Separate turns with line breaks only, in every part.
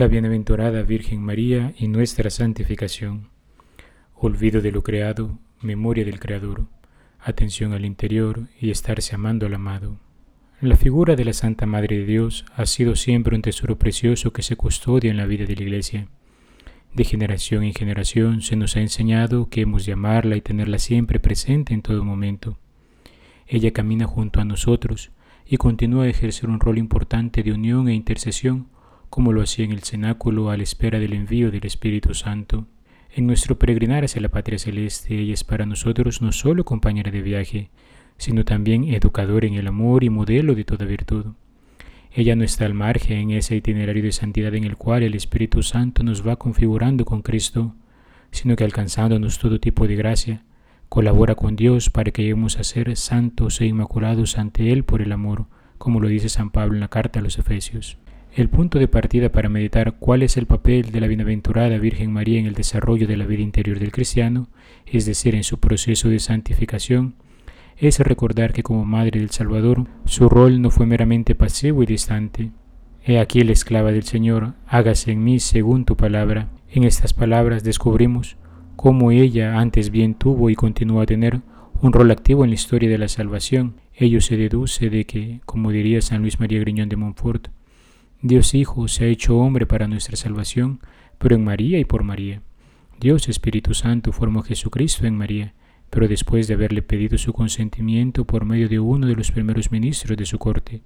la bienaventurada Virgen María y nuestra santificación. Olvido de lo creado, memoria del Creador, atención al interior y estarse amando al amado. La figura de la Santa Madre de Dios ha sido siempre un tesoro precioso que se custodia en la vida de la Iglesia. De generación en generación se nos ha enseñado que hemos de amarla y tenerla siempre presente en todo momento. Ella camina junto a nosotros y continúa a ejercer un rol importante de unión e intercesión como lo hacía en el cenáculo a la espera del envío del Espíritu Santo. En nuestro peregrinar hacia la patria celeste, ella es para nosotros no solo compañera de viaje, sino también educadora en el amor y modelo de toda virtud. Ella no está al margen en ese itinerario de santidad en el cual el Espíritu Santo nos va configurando con Cristo, sino que alcanzándonos todo tipo de gracia, colabora con Dios para que lleguemos a ser santos e inmaculados ante Él por el amor, como lo dice San Pablo en la carta a los Efesios. El punto de partida para meditar cuál es el papel de la bienaventurada Virgen María en el desarrollo de la vida interior del cristiano, es decir, en su proceso de santificación, es recordar que como Madre del Salvador, su rol no fue meramente pasivo y distante. He aquí la esclava del Señor, hágase en mí según tu palabra. En estas palabras descubrimos cómo ella antes bien tuvo y continúa a tener un rol activo en la historia de la salvación. Ello se deduce de que, como diría San Luis María Griñón de Montfort, Dios Hijo se ha hecho hombre para nuestra salvación, pero en María y por María. Dios Espíritu Santo formó a Jesucristo en María, pero después de haberle pedido su consentimiento por medio de uno de los primeros ministros de su corte.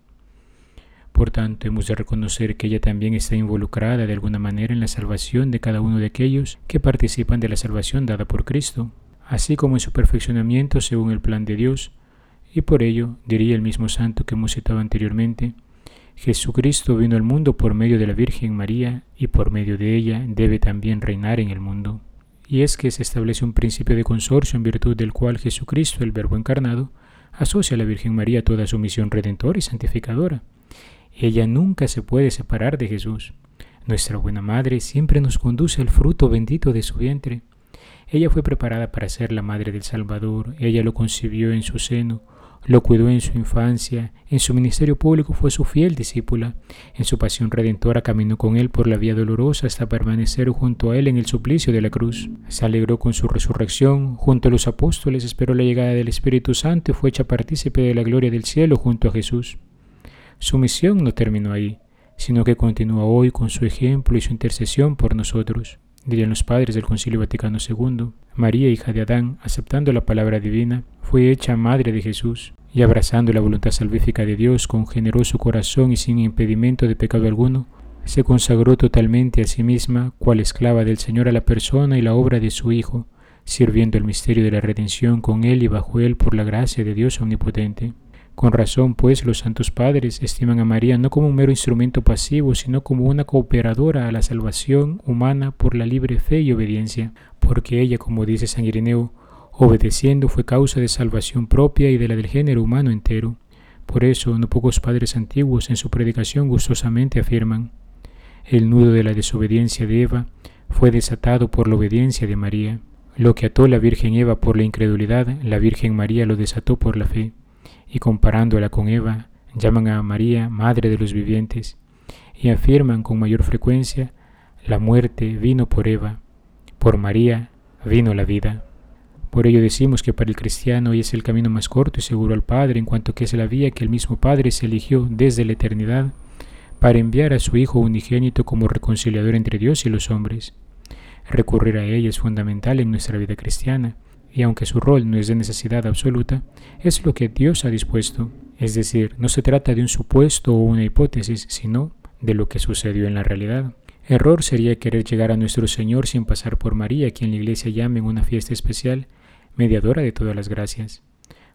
Por tanto, hemos de reconocer que ella también está involucrada de alguna manera en la salvación de cada uno de aquellos que participan de la salvación dada por Cristo, así como en su perfeccionamiento según el plan de Dios, y por ello, diría el mismo santo que hemos citado anteriormente, Jesucristo vino al mundo por medio de la Virgen María y por medio de ella debe también reinar en el mundo. Y es que se establece un principio de consorcio en virtud del cual Jesucristo, el Verbo encarnado, asocia a la Virgen María toda su misión redentora y santificadora. Ella nunca se puede separar de Jesús. Nuestra buena Madre siempre nos conduce al fruto bendito de su vientre. Ella fue preparada para ser la Madre del Salvador, ella lo concibió en su seno, lo cuidó en su infancia, en su ministerio público fue su fiel discípula, en su pasión redentora caminó con él por la vía dolorosa hasta permanecer junto a él en el suplicio de la cruz. Se alegró con su resurrección, junto a los apóstoles esperó la llegada del Espíritu Santo y fue hecha partícipe de la gloria del cielo junto a Jesús. Su misión no terminó ahí, sino que continúa hoy con su ejemplo y su intercesión por nosotros dirían los padres del Concilio Vaticano II, María, hija de Adán, aceptando la palabra divina, fue hecha madre de Jesús, y abrazando la voluntad salvífica de Dios con generoso corazón y sin impedimento de pecado alguno, se consagró totalmente a sí misma, cual esclava del Señor a la persona y la obra de su Hijo, sirviendo el misterio de la redención con él y bajo él por la gracia de Dios omnipotente. Con razón, pues, los santos padres estiman a María no como un mero instrumento pasivo, sino como una cooperadora a la salvación humana por la libre fe y obediencia, porque ella, como dice San Ireneo, obedeciendo fue causa de salvación propia y de la del género humano entero. Por eso, no pocos padres antiguos en su predicación gustosamente afirman, el nudo de la desobediencia de Eva fue desatado por la obediencia de María. Lo que ató la Virgen Eva por la incredulidad, la Virgen María lo desató por la fe y comparándola con Eva, llaman a María Madre de los vivientes y afirman con mayor frecuencia, la muerte vino por Eva, por María vino la vida. Por ello decimos que para el cristiano hoy es el camino más corto y seguro al Padre, en cuanto que es la vía que el mismo Padre se eligió desde la eternidad para enviar a su Hijo unigénito como reconciliador entre Dios y los hombres. Recurrir a ella es fundamental en nuestra vida cristiana, y aunque su rol no es de necesidad absoluta, es lo que Dios ha dispuesto. Es decir, no se trata de un supuesto o una hipótesis, sino de lo que sucedió en la realidad. Error sería querer llegar a nuestro Señor sin pasar por María, quien la Iglesia llama en una fiesta especial, mediadora de todas las gracias.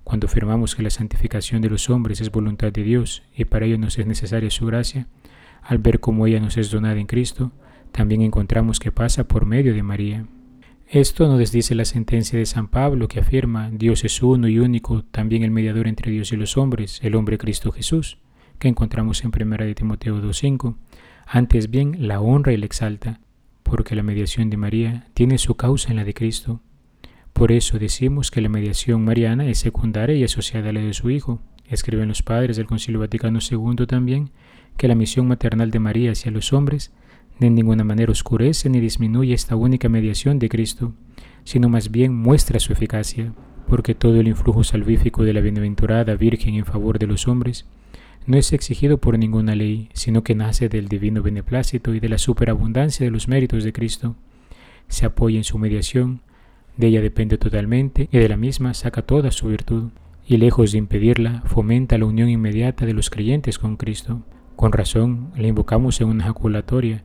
Cuando afirmamos que la santificación de los hombres es voluntad de Dios y para ello nos es necesaria su gracia, al ver cómo ella nos es donada en Cristo, también encontramos que pasa por medio de María. Esto no desdice la sentencia de San Pablo que afirma Dios es uno y único, también el mediador entre Dios y los hombres, el hombre Cristo Jesús, que encontramos en 1 de Timoteo 2.5. Antes bien la honra y la exalta, porque la mediación de María tiene su causa en la de Cristo. Por eso decimos que la mediación mariana es secundaria y asociada a la de su Hijo. Escriben los padres del Concilio Vaticano II también que la misión maternal de María hacia los hombres de ninguna manera oscurece ni disminuye esta única mediación de Cristo, sino más bien muestra su eficacia, porque todo el influjo salvífico de la bienaventurada Virgen en favor de los hombres no es exigido por ninguna ley, sino que nace del divino beneplácito y de la superabundancia de los méritos de Cristo. Se apoya en su mediación, de ella depende totalmente y de la misma saca toda su virtud, y lejos de impedirla, fomenta la unión inmediata de los creyentes con Cristo. Con razón, le invocamos en una ejaculatoria,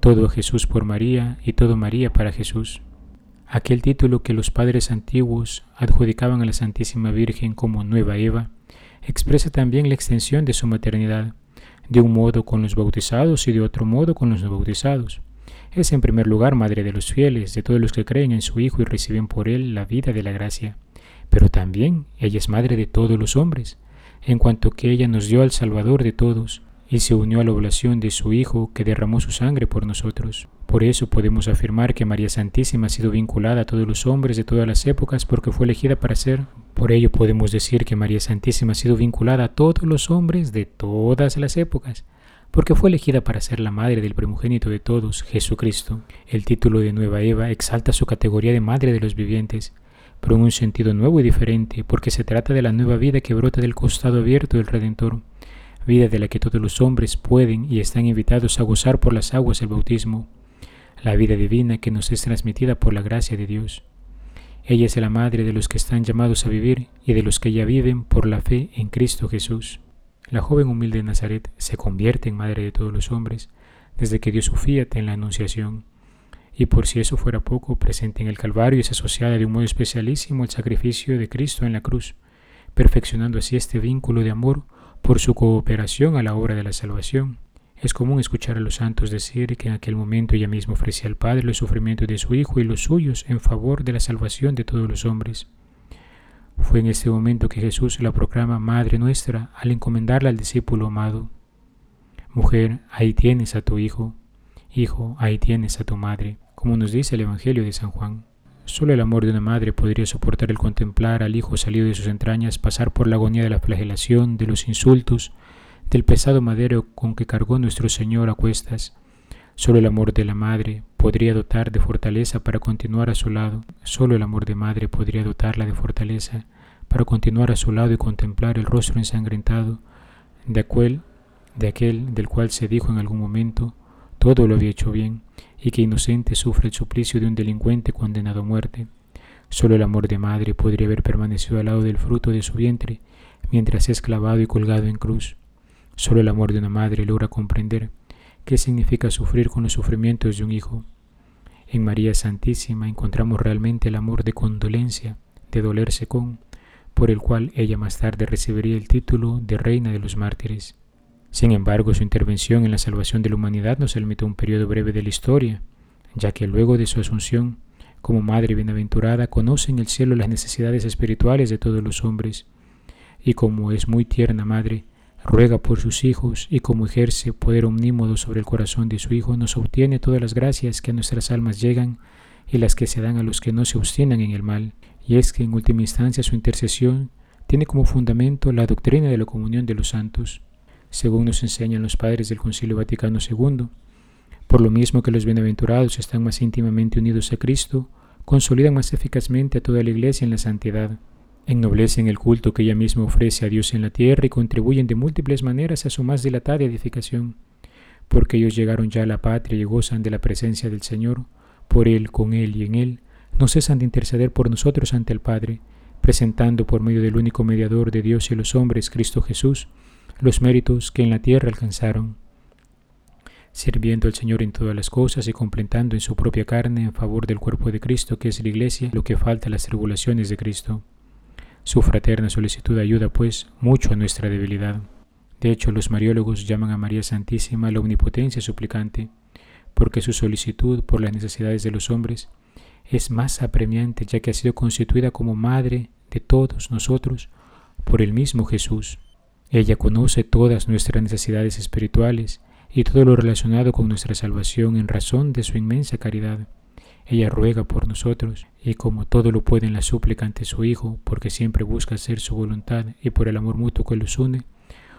todo Jesús por María y todo María para Jesús. Aquel título que los padres antiguos adjudicaban a la Santísima Virgen como Nueva Eva, expresa también la extensión de su maternidad, de un modo con los bautizados y de otro modo con los no bautizados. Es en primer lugar madre de los fieles, de todos los que creen en su Hijo y reciben por él la vida de la gracia. Pero también ella es madre de todos los hombres, en cuanto que ella nos dio al Salvador de todos, y se unió a la oblación de su Hijo que derramó su sangre por nosotros. Por eso podemos afirmar que María Santísima ha sido vinculada a todos los hombres de todas las épocas porque fue elegida para ser. Por ello podemos decir que María Santísima ha sido vinculada a todos los hombres de todas las épocas porque fue elegida para ser la madre del primogénito de todos, Jesucristo. El título de Nueva Eva exalta su categoría de madre de los vivientes, pero en un sentido nuevo y diferente, porque se trata de la nueva vida que brota del costado abierto del Redentor vida de la que todos los hombres pueden y están invitados a gozar por las aguas del bautismo, la vida divina que nos es transmitida por la gracia de Dios. Ella es la madre de los que están llamados a vivir y de los que ya viven por la fe en Cristo Jesús. La joven humilde de Nazaret se convierte en madre de todos los hombres desde que dio su fiat en la Anunciación. Y por si eso fuera poco, presente en el Calvario es asociada de un modo especialísimo al sacrificio de Cristo en la cruz, perfeccionando así este vínculo de amor por su cooperación a la obra de la salvación. Es común escuchar a los santos decir que en aquel momento ella misma ofrecía al Padre los sufrimientos de su Hijo y los suyos en favor de la salvación de todos los hombres. Fue en este momento que Jesús la proclama Madre nuestra al encomendarla al discípulo amado. Mujer, ahí tienes a tu Hijo. Hijo, ahí tienes a tu Madre, como nos dice el Evangelio de San Juan. Solo el amor de una madre podría soportar el contemplar al hijo salido de sus entrañas pasar por la agonía de la flagelación, de los insultos, del pesado madero con que cargó nuestro Señor a cuestas. Solo el amor de la madre podría dotar de fortaleza para continuar a su lado. Solo el amor de madre podría dotarla de fortaleza para continuar a su lado y contemplar el rostro ensangrentado de aquel, de aquel del cual se dijo en algún momento, todo lo había hecho bien, y que inocente sufre el suplicio de un delincuente condenado a muerte. Solo el amor de madre podría haber permanecido al lado del fruto de su vientre mientras es clavado y colgado en cruz. Solo el amor de una madre logra comprender qué significa sufrir con los sufrimientos de un hijo. En María Santísima encontramos realmente el amor de condolencia, de dolerse con, por el cual ella más tarde recibiría el título de Reina de los Mártires. Sin embargo, su intervención en la salvación de la humanidad no se limitó a un periodo breve de la historia, ya que luego de su asunción, como Madre bienaventurada, conoce en el cielo las necesidades espirituales de todos los hombres, y como es muy tierna Madre, ruega por sus hijos, y como ejerce poder omnímodo sobre el corazón de su Hijo, nos obtiene todas las gracias que a nuestras almas llegan y las que se dan a los que no se obstinan en el mal, y es que en última instancia su intercesión tiene como fundamento la doctrina de la comunión de los santos según nos enseñan los padres del Concilio Vaticano II. Por lo mismo que los bienaventurados están más íntimamente unidos a Cristo, consolidan más eficazmente a toda la Iglesia en la santidad, ennoblecen el culto que ella misma ofrece a Dios en la tierra y contribuyen de múltiples maneras a su más dilatada edificación, porque ellos llegaron ya a la patria y gozan de la presencia del Señor, por Él, con Él y en Él, no cesan de interceder por nosotros ante el Padre, presentando por medio del único mediador de Dios y los hombres, Cristo Jesús, los méritos que en la tierra alcanzaron, sirviendo al Señor en todas las cosas y completando en su propia carne en favor del cuerpo de Cristo, que es la Iglesia, lo que falta a las tribulaciones de Cristo. Su fraterna solicitud ayuda, pues, mucho a nuestra debilidad. De hecho, los mariólogos llaman a María Santísima la omnipotencia suplicante, porque su solicitud por las necesidades de los hombres es más apremiante, ya que ha sido constituida como madre de todos nosotros por el mismo Jesús. Ella conoce todas nuestras necesidades espirituales y todo lo relacionado con nuestra salvación en razón de su inmensa caridad. Ella ruega por nosotros y como todo lo puede en la súplica ante su Hijo, porque siempre busca hacer su voluntad y por el amor mutuo que los une,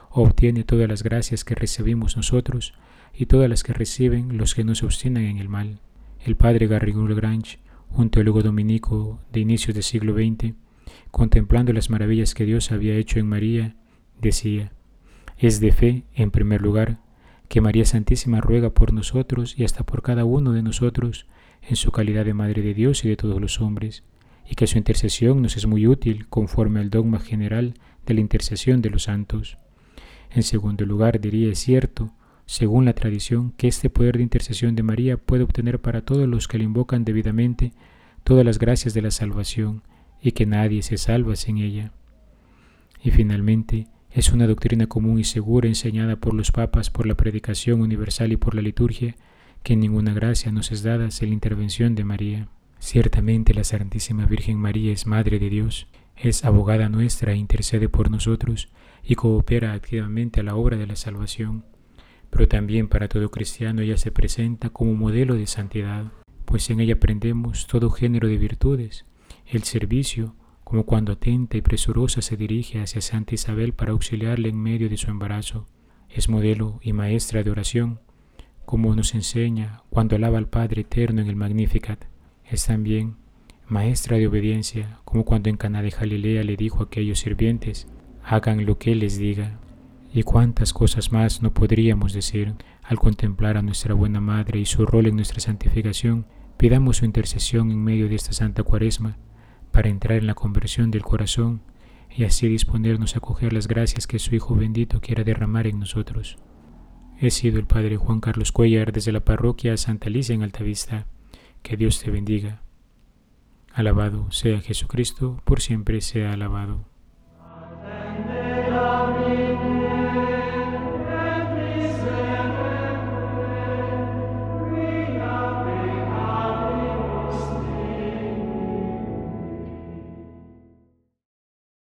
obtiene todas las gracias que recibimos nosotros, y todas las que reciben los que no se obstinan en el mal. El padre Garrigou Lagrange, un teólogo dominico de inicios del siglo XX, contemplando las maravillas que Dios había hecho en María, decía, es de fe, en primer lugar, que María Santísima ruega por nosotros y hasta por cada uno de nosotros en su calidad de Madre de Dios y de todos los hombres, y que su intercesión nos es muy útil conforme al dogma general de la intercesión de los santos. En segundo lugar, diría es cierto, según la tradición, que este poder de intercesión de María puede obtener para todos los que le invocan debidamente todas las gracias de la salvación, y que nadie se salva sin ella. Y finalmente, es una doctrina común y segura enseñada por los papas, por la predicación universal y por la liturgia, que ninguna gracia nos es dada sin la intervención de María. Ciertamente la Santísima Virgen María es Madre de Dios, es abogada nuestra e intercede por nosotros y coopera activamente a la obra de la salvación. Pero también para todo cristiano ella se presenta como modelo de santidad, pues en ella aprendemos todo género de virtudes, el servicio, como cuando atenta y presurosa se dirige hacia Santa Isabel para auxiliarle en medio de su embarazo. Es modelo y maestra de oración, como nos enseña cuando alaba al Padre Eterno en el Magnificat. Es también maestra de obediencia, como cuando en Cana de Galilea le dijo a aquellos sirvientes, hagan lo que les diga. Y cuántas cosas más no podríamos decir al contemplar a nuestra buena Madre y su rol en nuestra santificación. Pidamos su intercesión en medio de esta Santa Cuaresma para entrar en la conversión del corazón y así disponernos a acoger las gracias que su Hijo bendito quiera derramar en nosotros. He sido el Padre Juan Carlos Cuellar desde la parroquia Santa Alicia en Altavista. Que Dios te bendiga. Alabado sea Jesucristo, por siempre sea alabado.